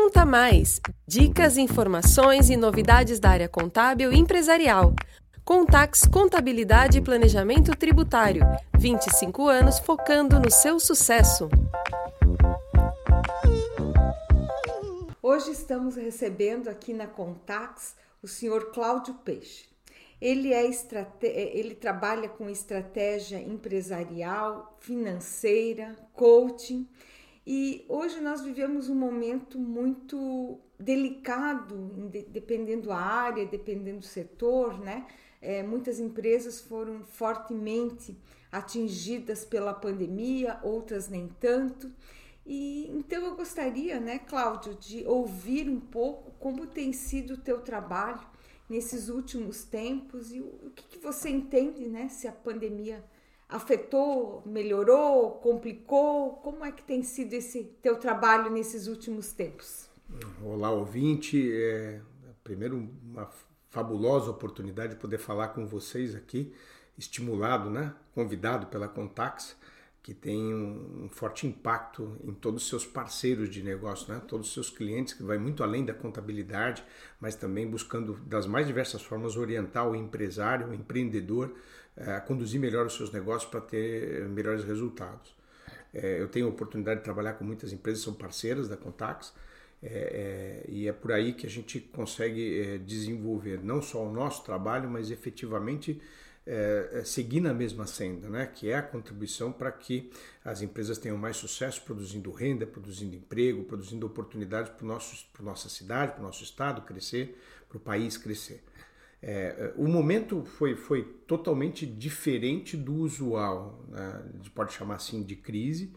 Conta Mais! Dicas, informações e novidades da área contábil e empresarial. Contax Contabilidade e Planejamento Tributário. 25 anos focando no seu sucesso. Hoje estamos recebendo aqui na Contax o senhor Cláudio Peixe. Ele, é estrate... ele trabalha com estratégia empresarial, financeira, coaching e hoje nós vivemos um momento muito delicado, dependendo da área, dependendo do setor, né? É, muitas empresas foram fortemente atingidas pela pandemia, outras nem tanto. E então eu gostaria, né, Cláudio, de ouvir um pouco como tem sido o teu trabalho nesses últimos tempos e o, o que, que você entende, né, se a pandemia afetou, melhorou, complicou? Como é que tem sido esse teu trabalho nesses últimos tempos? Olá, ouvinte. É, primeiro, uma fabulosa oportunidade de poder falar com vocês aqui, estimulado, né? convidado pela Contax, que tem um, forte impacto em todos os seus parceiros de negócio, né? todos os seus clientes, que vai muito além da contabilidade, mas também buscando, das mais diversas formas, orientar o empresário, o empreendedor, a conduzir melhor os seus negócios para ter melhores resultados. É, eu tenho a oportunidade de trabalhar com muitas empresas, são parceiras da Contax, é, é, e é por aí que a gente consegue desenvolver não só o nosso trabalho, mas efetivamente seguir na mesma senda, né? que é a contribuição para que as empresas tenham mais sucesso produzindo renda, produzindo emprego, produzindo oportunidades para a nossa cidade, para o nosso estado crescer, para o país crescer. É, o momento foi, foi totalmente diferente do usual, né? a gente pode chamar assim de crise,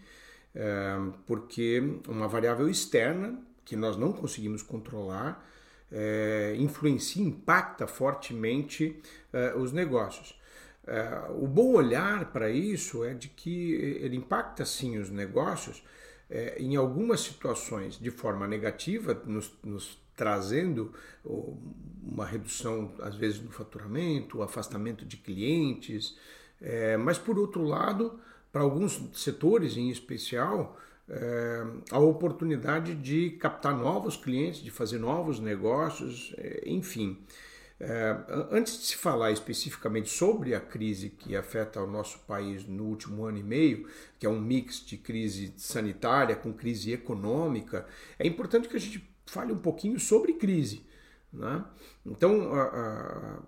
é, porque uma variável externa que nós não conseguimos controlar é, influencia, impacta fortemente é, os negócios. É, o bom olhar para isso é de que ele impacta sim os negócios é, em algumas situações de forma negativa, nos, nos trazendo uma redução, às vezes, do faturamento, afastamento de clientes, é, mas, por outro lado, para alguns setores em especial, é, a oportunidade de captar novos clientes, de fazer novos negócios, é, enfim. É, antes de se falar especificamente sobre a crise que afeta o nosso país no último ano e meio, que é um mix de crise sanitária com crise econômica, é importante que a gente fale um pouquinho sobre crise. Né? Então, a, a,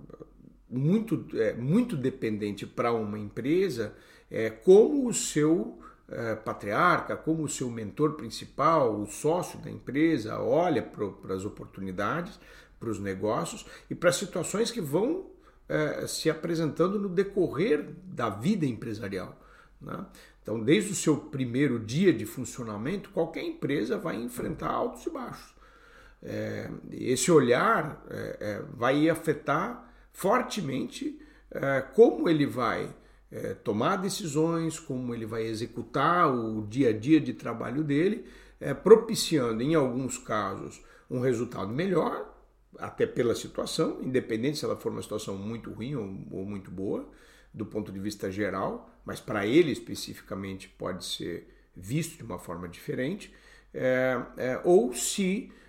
muito, é, muito dependente para uma empresa é como o seu é, patriarca, como o seu mentor principal, o sócio da empresa, olha para as oportunidades, para os negócios e para situações que vão é, se apresentando no decorrer da vida empresarial. Né? Então, desde o seu primeiro dia de funcionamento, qualquer empresa vai enfrentar altos e baixos. É, esse olhar é, é, vai afetar fortemente é, como ele vai é, tomar decisões, como ele vai executar o dia a dia de trabalho dele, é, propiciando, em alguns casos, um resultado melhor, até pela situação, independente se ela for uma situação muito ruim ou, ou muito boa, do ponto de vista geral, mas para ele especificamente pode ser visto de uma forma diferente, ou se é,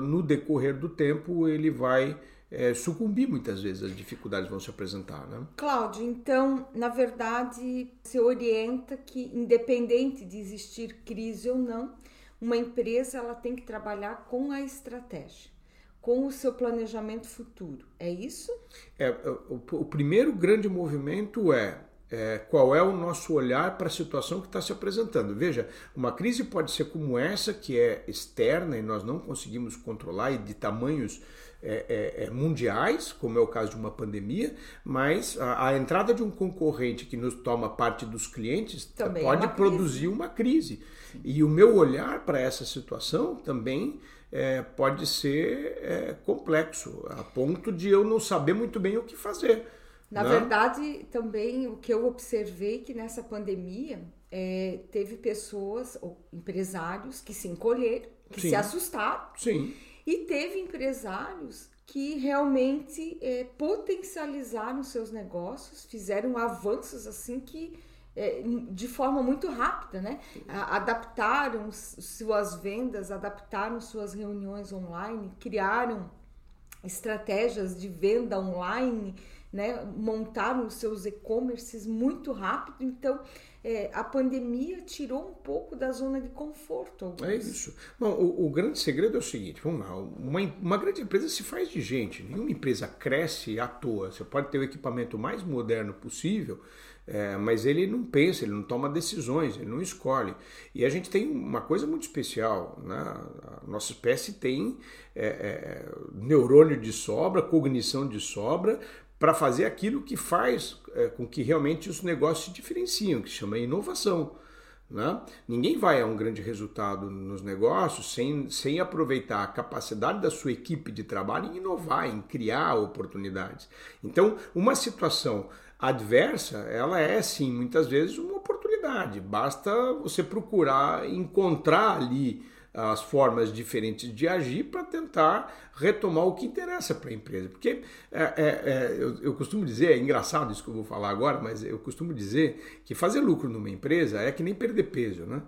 no decorrer do tempo ele vai é, sucumbir muitas vezes, as dificuldades vão se apresentar. Né? Cláudio, então, na verdade, se orienta que, independente de existir crise ou não, uma empresa ela tem que trabalhar com a estratégia, com o seu planejamento futuro. É isso? É, o, o primeiro grande movimento é é, qual é o nosso olhar para a situação que está se apresentando. Veja, uma crise pode ser como essa, que é externa e nós não conseguimos controlar e de tamanhos é, é, é mundiais, como é o caso de uma pandemia, mas a, a, entrada de um concorrente que nos toma parte dos clientes também é pode uma produzir crise. uma crise. E o meu olhar para essa situação também é, pode ser é, complexo, a ponto de eu não saber muito bem o que fazer. Na Não? Né? verdade, também o que eu observei que nessa pandemia é, teve pessoas ou empresários que se encolheram, que Sim. se assustaram. Sim. E teve empresários que realmente é, potencializaram seus negócios, fizeram avanços assim que é, de forma muito rápida, né? Adaptaram suas vendas, adaptaram suas reuniões online, criaram estratégias de venda online, né? Montaram os seus e-commerces muito rápido. Então, é, a pandemia tirou um pouco da zona de conforto. É isso. Bom, o, o, grande segredo é o seguinte: vamos lá, uma, uma grande empresa se faz de gente, nenhuma empresa cresce à toa. Você pode ter o equipamento mais moderno possível. É, mas ele não pensa, ele não toma decisões, ele não escolhe. E a gente tem uma coisa muito especial, né? a nossa espécie tem é, é, neurônio de sobra, cognição de sobra, para fazer aquilo que faz é, com que realmente os negócios se diferenciam, que se chama inovação. Né? Ninguém vai a um grande resultado nos negócios sem, sem aproveitar a capacidade da sua equipe de trabalho em inovar, em criar oportunidades. Então, uma situação adversa, ela é sim muitas vezes uma oportunidade. Basta você procurar encontrar ali as formas diferentes de agir para tentar retomar o que interessa para a empresa. Porque é, é, é, eu, eu, costumo dizer, é engraçado isso que eu vou falar agora, mas eu costumo dizer que fazer lucro numa empresa é que nem perder peso, né?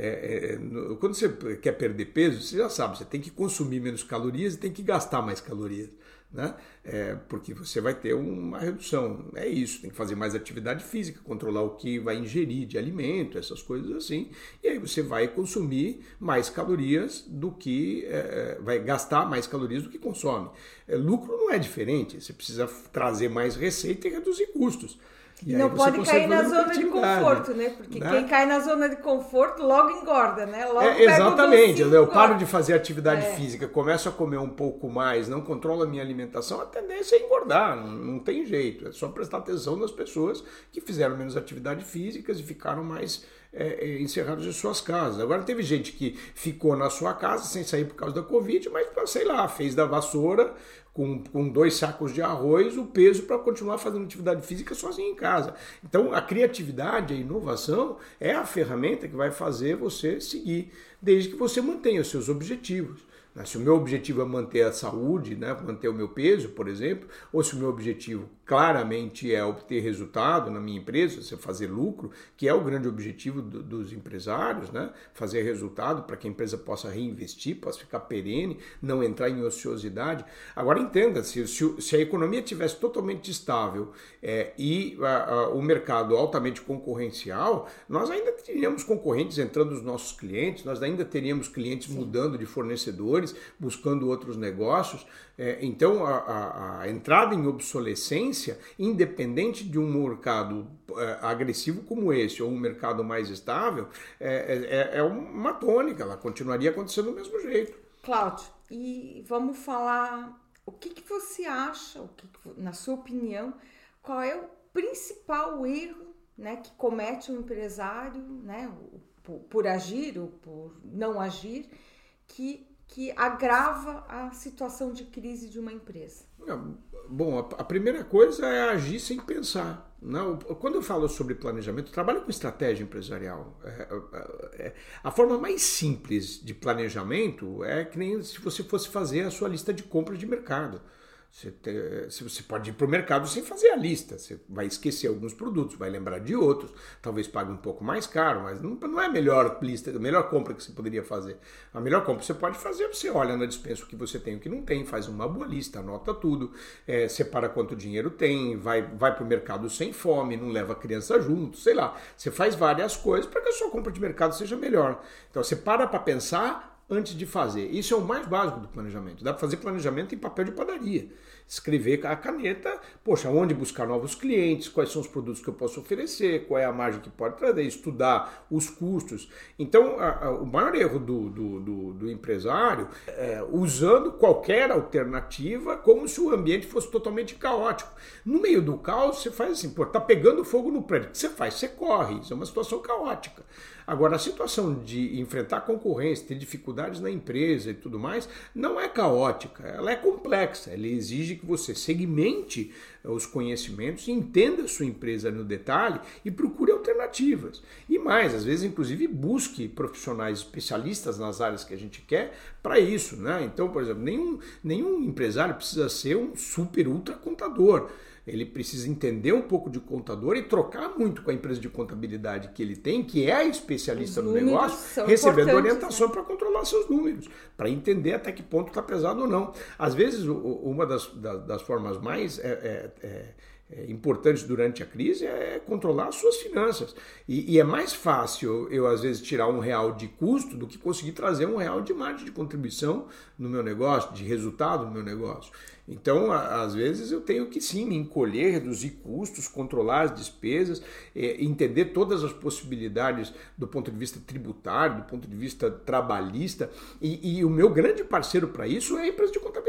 É, é, quando você quer perder peso, você já sabe, você tem que consumir menos calorias e tem que gastar mais calorias né? É, porque você vai ter uma redução. É isso, tem que fazer mais atividade física, controlar o que vai ingerir de alimento, essas coisas assim. E aí você vai consumir mais calorias do que. É, é vai gastar mais calorias do que consome. É, lucro não é diferente, você precisa trazer mais receita e reduzir custos. E não pode cair na zona de conforto, né? Porque né? quem cai na zona de conforto logo engorda, né? Logo é, exatamente. eu paro de fazer atividade é. física, começo a comer um pouco mais, não controlo a minha alimentação, a tendência é engordar, não, não tem jeito. É só prestar atenção nas pessoas que fizeram menos atividade física e ficaram mais é, é, encerrados em suas casas. Agora teve gente que ficou na sua casa sem sair por causa da Covid, mas sei lá, fez da vassoura com, com dois sacos de arroz o peso para continuar fazendo atividade física sozinho em casa. Então a criatividade, a inovação é a ferramenta que vai fazer você seguir, desde que você mantenha os seus objetivos. Né? Se o meu objetivo é manter a saúde, né, manter o meu peso, por exemplo, ou se o meu objetivo claramente é obter resultado na minha empresa, se fazer lucro, que é o grande objetivo do, dos empresários, né, fazer resultado para que a empresa possa reinvestir, possa ficar perene, não entrar em ociosidade. Agora entenda, se, se, se a economia tivesse totalmente estável é, e a, a, o mercado altamente concorrencial, nós ainda teríamos concorrentes entrando nos nossos clientes, nós ainda teríamos clientes Sim. mudando de fornecedores, buscando outros negócios. É, então, a, a, entrada em obsolescência, independente de um mercado é, agressivo como esse ou um mercado mais estável, é, é, é uma tônica, ela continuaria acontecendo do mesmo jeito. Cláudio, e vamos falar o que, que você acha, o que, que, na sua opinião, qual é o principal erro né, que comete um empresário né, por, por agir ou por não agir, que que agrava a situação de crise de uma empresa? Bom, a primeira coisa é agir sem pensar. Não, quando eu falo sobre planejamento, eu trabalho com estratégia empresarial. É, é, é, a forma mais simples de planejamento é que nem se você fosse fazer a sua lista de compras de mercado. Você, te, você pode ir para o mercado sem fazer a lista. Você vai esquecer alguns produtos, vai lembrar de outros, talvez pague um pouco mais caro, mas não, não é a melhor lista, a melhor compra que você poderia fazer. A melhor compra que você pode fazer, você olha na dispensa o que você tem e o que não tem, faz uma boa lista, anota tudo, é, separa quanto dinheiro tem, vai, vai para o mercado sem fome, não leva a criança junto, sei lá. Você faz várias coisas para que a sua compra de mercado seja melhor. Então você para para pensar antes de fazer. Isso é o mais básico do planejamento. Dá para fazer planejamento em papel de padaria. Escrever a caneta, poxa, onde buscar novos clientes, quais são os produtos que eu posso oferecer, qual é a margem que pode trazer, estudar os custos. Então, a, a, o maior erro do, do, do, do empresário é usando qualquer alternativa como se o ambiente fosse totalmente caótico. No meio do caos, você faz assim, pô, tá pegando fogo no prédio. O que você faz? Você corre. Isso é uma situação caótica. Agora, a situação de enfrentar concorrência, ter dificuldades na empresa e tudo mais, não é caótica, ela é complexa. Ela exige que você segmente os conhecimentos, entenda a sua empresa no detalhe e procure alternativas. E mais, às vezes, inclusive, busque profissionais especialistas nas áreas que a gente quer para isso. Né? Então, por exemplo, nenhum, nenhum empresário precisa ser um super ultra contador. Ele precisa entender um pouco de contador e trocar muito com a empresa de contabilidade que ele tem, que é especialista no negócio, recebendo orientação né? para controlar seus números, para entender até que ponto está pesado ou não. Às vezes, uma das, das formas mais é, é, é, importantes durante a crise é controlar as suas finanças. E, e, é mais fácil eu, às vezes, tirar um real de custo do que conseguir trazer um real de margem de contribuição no meu negócio, de resultado no meu negócio. Então, às vezes, eu tenho que sim me encolher, reduzir custos, controlar as despesas, é, entender todas as possibilidades do ponto de vista tributário, do ponto de vista trabalhista. E, e o meu grande parceiro para isso é a empresa de contabilidade,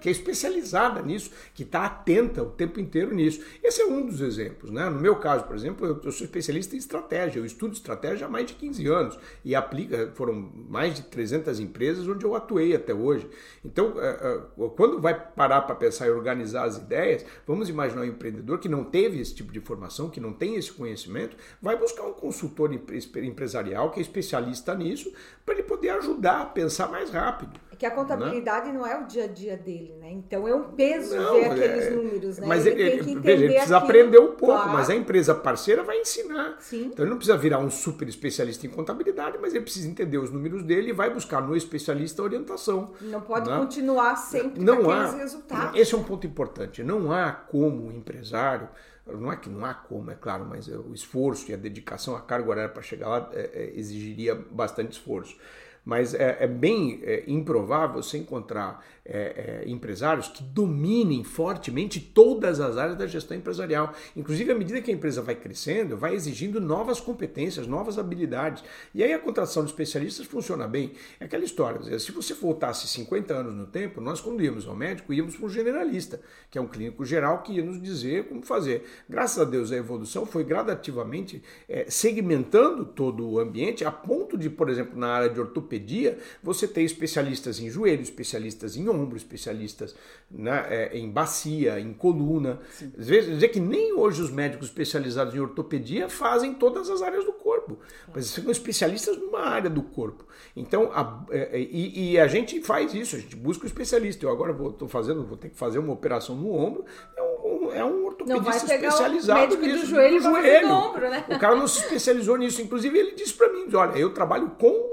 que é especializada nisso, que está atenta o tempo inteiro nisso. Esse é um dos exemplos. Né? No meu caso, por exemplo, eu, eu sou especialista em estratégia, eu estudo estratégia há mais de 15 anos e aplica, foram mais de 300 empresas onde eu atuei até hoje. Então, é, é, quando vai parar parar para pensar e organizar as ideias, vamos imaginar um empreendedor que não teve esse tipo de formação, que não tem esse conhecimento, vai buscar um consultor empresarial que é especialista nisso, para ele poder ajudar a pensar mais rápido. É que a contabilidade né? não é o dia a dia dele, né? Então é um peso não, ver aqueles é... números, né? Mas ele, ele, veja, ele precisa aquilo, aprender um pouco, claro. mas a empresa parceira vai ensinar. Sim. Então ele não precisa virar um super especialista em contabilidade, mas ele precisa entender os números dele e vai buscar no especialista orientação. Não pode né? continuar sempre não há, resultados. Esse é um ponto importante. Não há como o empresário não é que não há como, é claro, mas o esforço e a dedicação, a carga horária para chegar lá é, é, exigiria bastante esforço mas é, é bem é, improvável você encontrar é, é, empresários que dominem fortemente todas as áreas da gestão empresarial. Inclusive, à medida que a empresa vai crescendo, vai exigindo novas competências, novas habilidades. E aí a contratação de especialistas funciona bem. É aquela história, se você voltasse 50 anos no tempo, nós quando íamos ao médico, íamos para um generalista, que é um clínico geral que ia nos dizer como fazer. Graças a Deus, a evolução foi gradativamente é, segmentando todo o ambiente, a ponto de, por exemplo, na área de ortopedia, ortopedia, você tem especialistas em joelho, especialistas em ombro, especialistas né, é, em bacia, em coluna. Sim. Às vezes, dizer que nem hoje os médicos especializados em ortopedia fazem todas as áreas do corpo, mas são especialistas numa área do corpo. Então, a, é, é e, e, a gente faz isso, a gente busca o especialista. Eu agora vou, tô fazendo, vou ter que fazer uma operação no ombro, é um, é um ortopedista especializado nisso. Do joelho, do joelho. Ombro, né? O cara não se especializou nisso. Inclusive, ele disse para mim: olha, eu trabalho com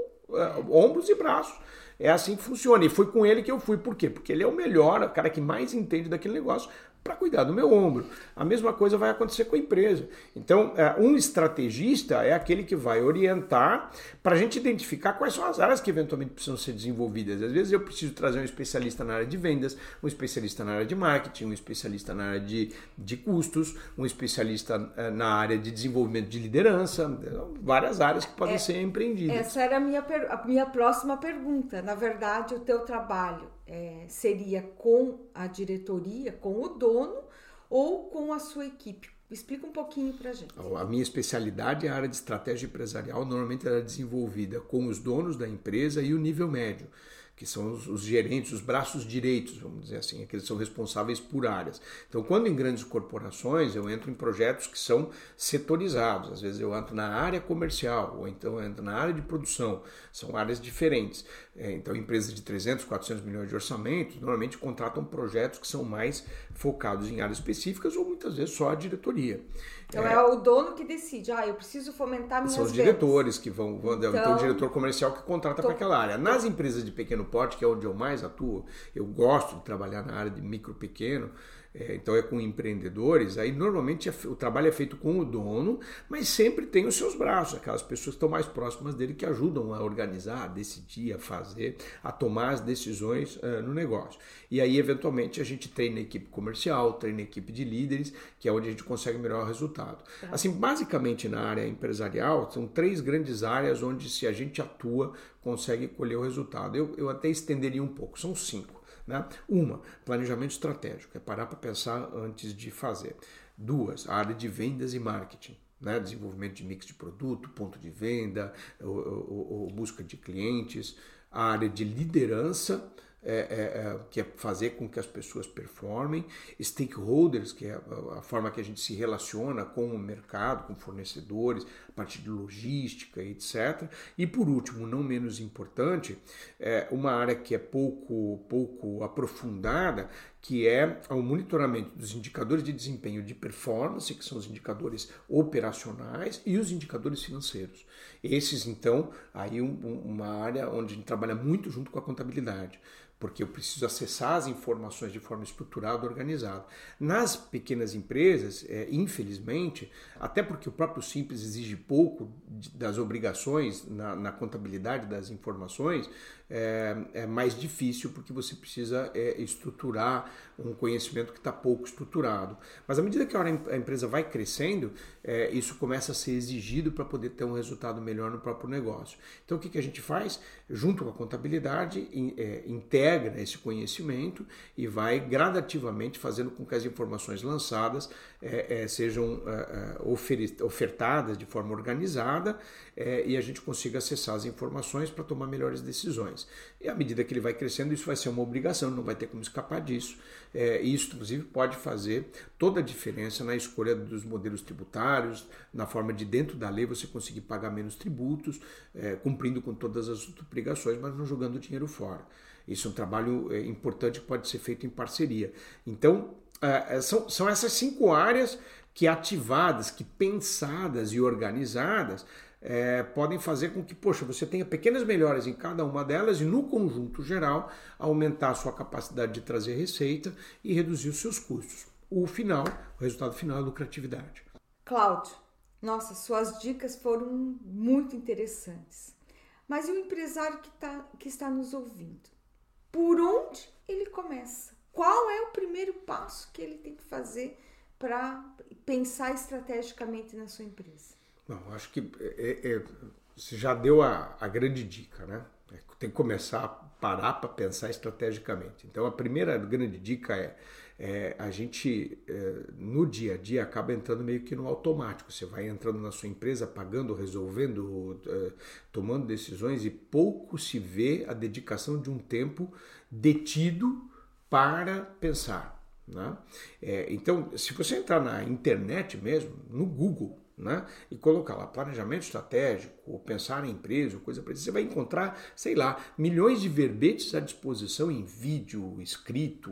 ombros e braços. É assim que funciona. E foi com ele que eu fui. Por quê? Porque ele é o melhor, o cara que mais entende daquele negócio para cuidar do meu ombro. A mesma coisa vai acontecer com a empresa. Então, é, um estrategista é aquele que vai orientar para a gente identificar quais são as áreas que eventualmente precisam ser desenvolvidas. Às vezes eu preciso trazer um especialista na área de vendas, um especialista na área de marketing, um especialista na área de, de custos, um especialista é, na área de desenvolvimento de liderança, várias áreas que podem é, ser empreendidas. Essa era a minha, a minha próxima pergunta. Na verdade, o teu trabalho é, seria com a diretoria, com o dono ou com a sua equipe? Explica um pouquinho para a gente. A minha especialidade é a área de estratégia empresarial, normalmente ela é desenvolvida com os donos da empresa e o nível médio que são os, os, gerentes, os braços direitos, vamos dizer assim, aqueles que são responsáveis por áreas. Então, quando em grandes corporações, eu entro em projetos que são setorizados. Às vezes eu entro na área comercial, ou então eu entro na área de produção. São áreas diferentes. É, então, empresas de 300, 400 milhões de orçamento normalmente contratam projetos que são mais focados em áreas específicas ou muitas vezes só a diretoria. Então é, é o dono que decide, ah, eu preciso fomentar minhas São os diretores que vão, vão então, tem o diretor comercial que contrata tô... para aquela área. Nas empresas de pequeno porte, que é onde eu mais atuo, eu gosto de trabalhar na área de micro pequeno, é, então é com empreendedores, aí normalmente é, o trabalho é feito com o dono, mas sempre tem os seus braços, aquelas pessoas que estão mais próximas dele que ajudam a organizar, a decidir, a fazer, a tomar as decisões uh, no negócio. E aí, eventualmente, a gente treina a equipe comercial, treina a equipe de líderes, que é onde a gente consegue melhor resultado. Tá. Assim, basicamente na área empresarial, são três grandes áreas onde, se a gente atua, consegue colher o resultado. Eu, eu até estenderia um pouco, são cinco. Né? Uma, planejamento estratégico, é parar para pensar antes de fazer. Duas, a área de vendas e marketing. Né? Desenvolvimento de mix de produto, ponto de venda, ou, ou, ou busca de clientes. A área de liderança, é, é, é, que é fazer com que as pessoas performem, stakeholders, que é a, forma que a gente se relaciona com o mercado, com fornecedores, a partir de logística, etc. E por último, não menos importante, é uma área que é pouco, pouco aprofundada, que é o monitoramento dos indicadores de desempenho de performance, que são os indicadores operacionais, e os indicadores financeiros. Esses, então, aí um, uma área onde a gente trabalha muito junto com a contabilidade porque eu preciso acessar as informações de forma estruturada, organizada. Nas pequenas empresas, é, infelizmente, até porque o próprio Simples exige pouco das obrigações na, na contabilidade das informações, é, é, mais difícil porque você precisa é, estruturar um conhecimento que está pouco estruturado. Mas à medida que a empresa vai crescendo, é, isso começa a ser exigido para poder ter um resultado melhor no próprio negócio. Então o que, que a gente faz? Junto com a contabilidade, in, é, integra esse conhecimento e vai gradativamente fazendo com que as informações lançadas é, sejam ofertadas de forma organizada e a gente consiga acessar as informações para tomar melhores decisões. E à medida que ele vai crescendo, isso vai ser uma obrigação, não vai ter como escapar disso. É, isso, inclusive, pode fazer toda a diferença na escolha dos modelos tributários, na forma de, dentro da lei, você conseguir pagar menos tributos, é, cumprindo com todas as obrigações, mas não jogando dinheiro fora. Isso é um trabalho é, importante que pode ser feito em parceria. Então, é, é, são, são essas cinco áreas que ativadas, que pensadas e organizadas, é, podem fazer com que, poxa, você tenha pequenas melhoras em cada uma delas e, no conjunto geral, aumentar a sua capacidade de trazer receita e reduzir os seus custos. O final, o resultado final é lucratividade. Cláudio, nossa, suas dicas foram muito interessantes. Mas e o empresário que, tá, que está nos ouvindo? Por onde ele começa? Qual é o primeiro passo que ele tem que fazer para pensar estrategicamente na sua empresa? Não, acho que é, é, você já deu a, a grande dica, né? É, tem que começar a parar para pensar estrategicamente. Então, a primeira grande dica é, é a gente, é, no dia a dia, acaba entrando meio que no automático. Você vai entrando na sua empresa, pagando, resolvendo, é, tomando decisões e pouco se vê a dedicação de um tempo detido para pensar. Né? É, então, se você entrar na internet mesmo, no Google, né? e colocar lá planejamento estratégico, pensar em empresa, coisa parecida, você vai encontrar, sei lá, milhões de verbetes à disposição em vídeo, escrito,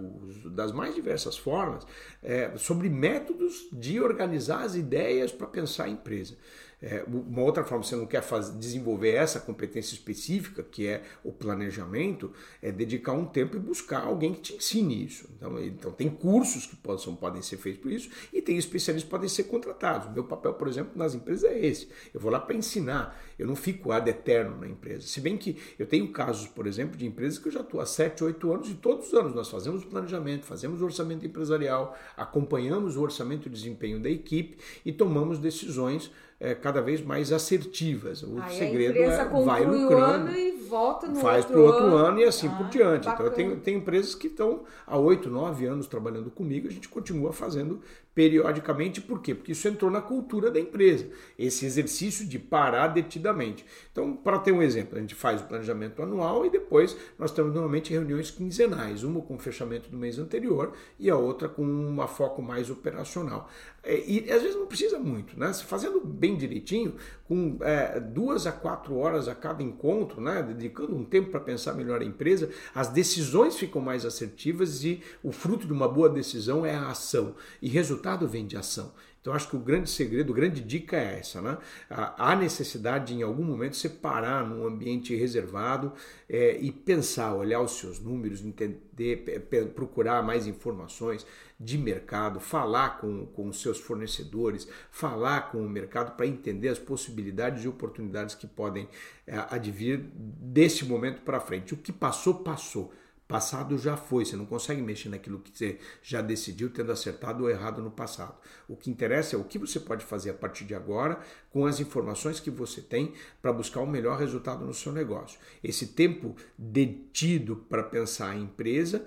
das mais diversas formas, é, sobre métodos de organizar as ideias para pensar a empresa. É, uma outra forma, você não quer fazer, desenvolver essa competência específica, que é o planejamento, é dedicar um tempo e buscar alguém que te ensine isso. Então, então tem cursos que possam, podem ser feitos por isso e tem especialistas que podem ser contratados. O meu papel, por exemplo, nas empresas é esse. Eu vou lá para ensinar, eu não fico ad eterno na empresa. Se bem que eu tenho casos, por exemplo, de empresas que eu já estou há 7, 8 anos e todos os anos nós fazemos planejamento, fazemos orçamento empresarial, acompanhamos o orçamento e desempenho da equipe e tomamos decisões é, cada vez mais assertivas. O Aí segredo é vai lucrando. e volta no faz para o outro ano, e assim ah, por diante. Bacana. Então eu tenho, tenho empresas que estão há oito, nove anos trabalhando comigo, a gente continua fazendo periodicamente, por quê? Porque isso entrou na cultura da empresa, esse exercício de parar detidamente. Então, para ter um exemplo, a gente faz o planejamento anual e depois nós temos normalmente reuniões quinzenais, uma com o fechamento do mês anterior e a outra com um foco mais operacional. É, e às vezes não precisa muito, né? Se fazendo bem direitinho, com é, duas a quatro horas a cada encontro, né? dedicando um tempo para pensar melhor a empresa, as decisões ficam mais assertivas e o fruto de uma boa decisão é a ação. E resultado vem de ação. Então, acho que o grande segredo, a grande dica é essa, né? Há necessidade de, em algum momento, separar num ambiente reservado é, e pensar, olhar os seus números, entender, procurar mais informações de mercado, falar com, com os seus fornecedores, falar com o mercado para entender as possibilidades e oportunidades que podem é, advir desse momento para frente. O que passou, passou. Passado já foi, você não consegue mexer naquilo que você já decidiu, tendo acertado ou errado no passado. O que interessa é o que você pode fazer a partir de agora com as informações que você tem para buscar o melhor resultado no seu negócio. Esse tempo detido para pensar a empresa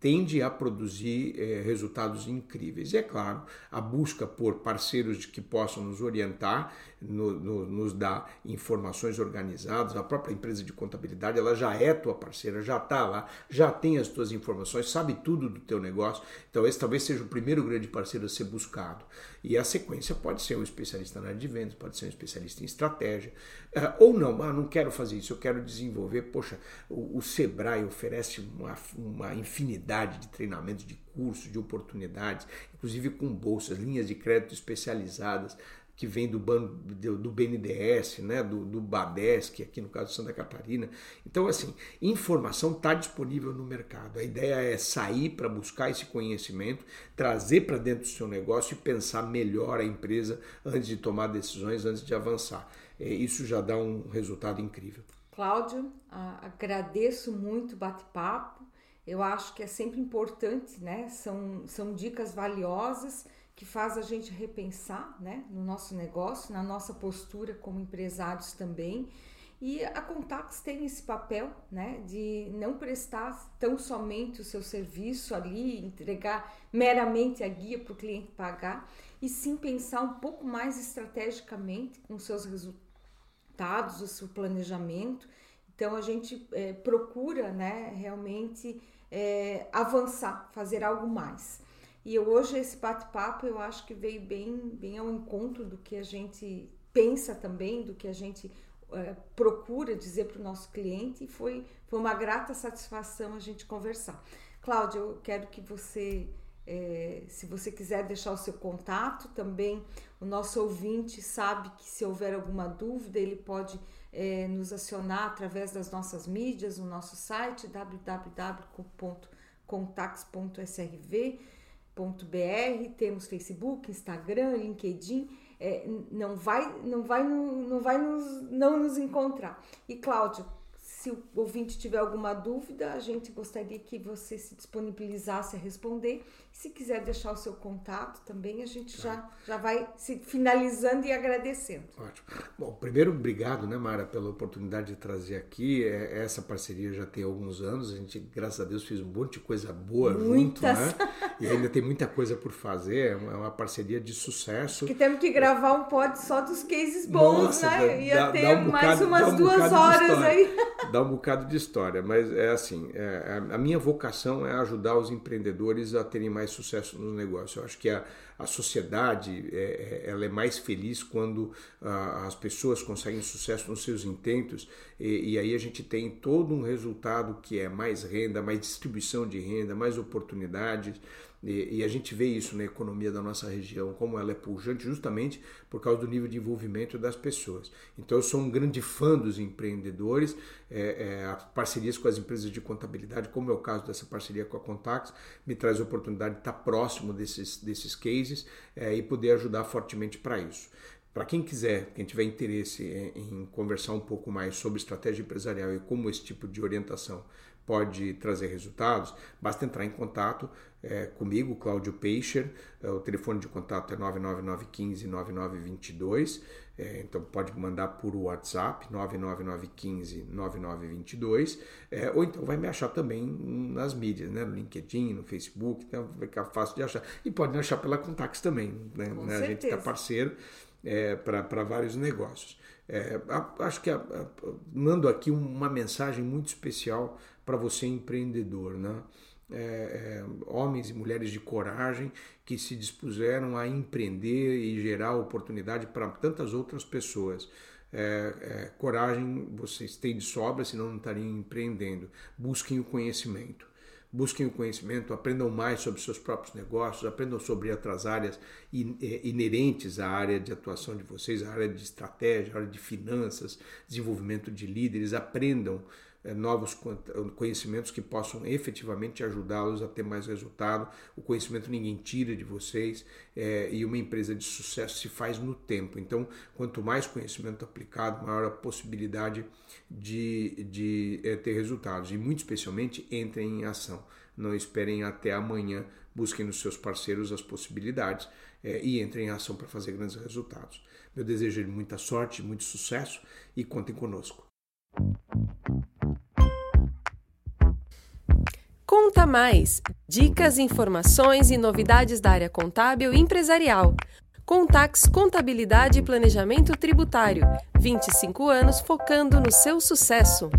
tende a produzir é, resultados incríveis. E é claro, a busca por parceiros que possam nos orientar, no, no, nos dar informações organizadas, a própria empresa de contabilidade, ela já é tua parceira, já está lá, já tem as tuas informações, sabe tudo do teu negócio. Então esse talvez seja o primeiro grande parceiro a ser buscado. E a sequência pode ser um especialista na área de vendas, pode ser um especialista em estratégia, uh, ou não, ah, não quero fazer isso, eu quero desenvolver. Poxa, o, o Sebrae oferece uma, uma infinidade de treinamentos, de cursos, de oportunidades, inclusive com bolsas, linhas de crédito especializadas que vem do, do BNDES, né, do, do Badesc, aqui no caso de Santa Catarina. Então, assim, informação está disponível no mercado. A ideia é sair para buscar esse conhecimento, trazer para dentro do seu negócio e pensar melhor a empresa antes de tomar decisões, antes de avançar. É, isso já dá um resultado incrível. Cláudio, agradeço muito o bate-papo. Eu acho que é sempre importante, né? São, são dicas valiosas que faz a gente repensar né, no nosso negócio, na nossa postura como empresários também. E a Contax tem esse papel né, de não prestar tão somente o seu serviço ali, entregar meramente a guia para o cliente pagar, e sim pensar um pouco mais estrategicamente com seus resultados, o seu planejamento. Então a gente é, procura né, realmente é, avançar, fazer algo mais. E hoje esse bate-papo eu acho que veio bem, bem ao encontro do que a gente pensa também, do que a gente é, procura dizer para o nosso cliente e foi, foi uma grata satisfação a gente conversar. Cláudia, eu quero que você, é, se você quiser deixar o seu contato, também o nosso ouvinte sabe que se houver alguma dúvida, ele pode é, nos acionar através das nossas mídias, no nosso site www.contax.srv br temos Facebook, Instagram, LinkedIn, é, não vai, não vai, não vai nos, não nos encontrar. E Cláudio, se o ouvinte tiver alguma dúvida, a gente gostaria que você se disponibilizasse a responder. Se quiser deixar o seu contato também, a gente tá. já, já vai se finalizando e agradecendo. Ótimo. Bom, primeiro, obrigado, né, Mara, pela oportunidade de trazer aqui. É, essa parceria já tem alguns anos. A gente, graças a Deus, fez um monte de coisa boa Muitas. junto, né? E ainda tem muita coisa por fazer. É uma é parceria de sucesso. Que temos que gravar um pod só dos cases bons, Nossa, né? Ia dá, ter dá um bocado, mais umas um duas horas aí dá um bocado de história, mas é assim, é, a minha vocação é ajudar os empreendedores a terem mais sucesso no negócio. Eu acho que a, a sociedade é, é ela é mais feliz quando as pessoas conseguem sucesso nos seus intentos e, e, aí a gente tem todo um resultado que é mais renda, mais distribuição de renda, mais oportunidades. E, e, a gente vê isso na economia da nossa região, como ela é pujante, justamente por causa do nível de envolvimento das pessoas. Então, eu sou um grande fã dos empreendedores, é, é, parcerias com as empresas de contabilidade, como é o caso dessa parceria com a Contax, me traz a oportunidade de estar próximo desses, desses cases é, e poder ajudar fortemente para isso. Para quem quiser, quem tiver interesse em, em conversar um pouco mais sobre estratégia empresarial e como esse tipo de orientação pode trazer resultados, basta entrar em contato é, comigo, Cláudio Peixer. É, o telefone de contato é 99915 9922. É, então pode mandar por WhatsApp 99915 9922. É, ou então vai me achar também nas mídias, né? no LinkedIn, no Facebook, então vai ficar fácil de achar. E pode me achar pela Contax também. Né? né? A gente está parceiro é, para vários negócios. É, acho que a, a, mando aqui uma mensagem muito especial para você empreendedor, né? É, é, homens e mulheres de coragem que se dispuseram a empreender e gerar oportunidade para tantas outras pessoas. É, é, coragem vocês têm de sobra, senão não estariam empreendendo. Busquem o conhecimento. Busquem o conhecimento, aprendam mais sobre seus próprios negócios, aprendam sobre outras áreas é, inerentes à área de atuação de vocês, a área de estratégia, a área de finanças, desenvolvimento de líderes. Aprendam novos conhecimentos que possam efetivamente ajudá-los a ter mais resultado. O conhecimento ninguém tira de vocês é, e uma empresa de sucesso se faz no tempo. Então, quanto mais conhecimento aplicado, maior a possibilidade de, de é, ter resultados. E, muito especialmente, entrem em ação. Não esperem até amanhã, busquem nos seus parceiros as possibilidades é, e entrem em ação para fazer grandes resultados. Eu desejo muita sorte, muito sucesso e contem conosco. Conta Mais! Dicas, informações e novidades da área contábil e empresarial. Contax Contabilidade e Planejamento Tributário. 25 anos focando no seu sucesso.